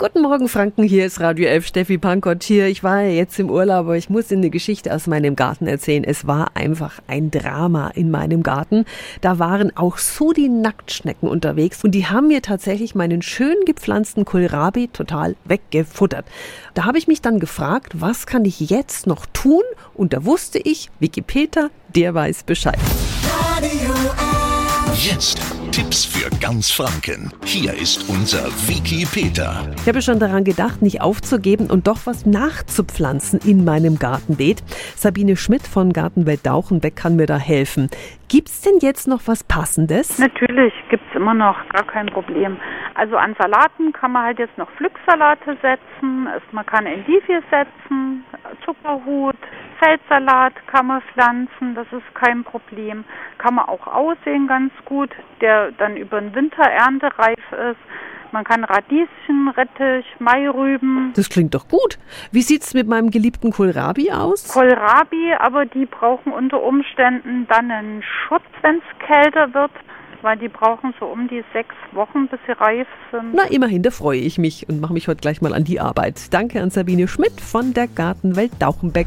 Guten Morgen, Franken. Hier ist Radio 11 Steffi Pankott hier. Ich war ja jetzt im Urlaub, aber ich muss Ihnen eine Geschichte aus meinem Garten erzählen. Es war einfach ein Drama in meinem Garten. Da waren auch so die Nacktschnecken unterwegs und die haben mir tatsächlich meinen schön gepflanzten Kohlrabi total weggefuttert. Da habe ich mich dann gefragt, was kann ich jetzt noch tun? Und da wusste ich, Wikipedia, der weiß Bescheid. Jetzt Tipps für ganz Franken. Hier ist unser Wiki Peter. Ich habe schon daran gedacht, nicht aufzugeben und doch was nachzupflanzen in meinem Gartenbeet. Sabine Schmidt von Gartenwelt Dauchenbeck kann mir da helfen. Gibt's denn jetzt noch was Passendes? Natürlich gibt's immer noch, gar kein Problem. Also an Salaten kann man halt jetzt noch Pflücksalate setzen, es, man kann Endivie setzen, Zuckerhut, Feldsalat kann man pflanzen, das ist kein Problem. Kann man auch aussehen ganz gut, der dann über den Winter erntereif ist. Man kann Radieschen, Rettich, Mairüben, Das klingt doch gut. Wie sieht's mit meinem geliebten Kohlrabi aus? Kohlrabi, aber die brauchen unter Umständen dann einen Schutz, wenn es kälter wird, weil die brauchen so um die sechs Wochen, bis sie reif sind. Na, immerhin, da freue ich mich und mache mich heute gleich mal an die Arbeit. Danke an Sabine Schmidt von der Gartenwelt Dauchenbeck.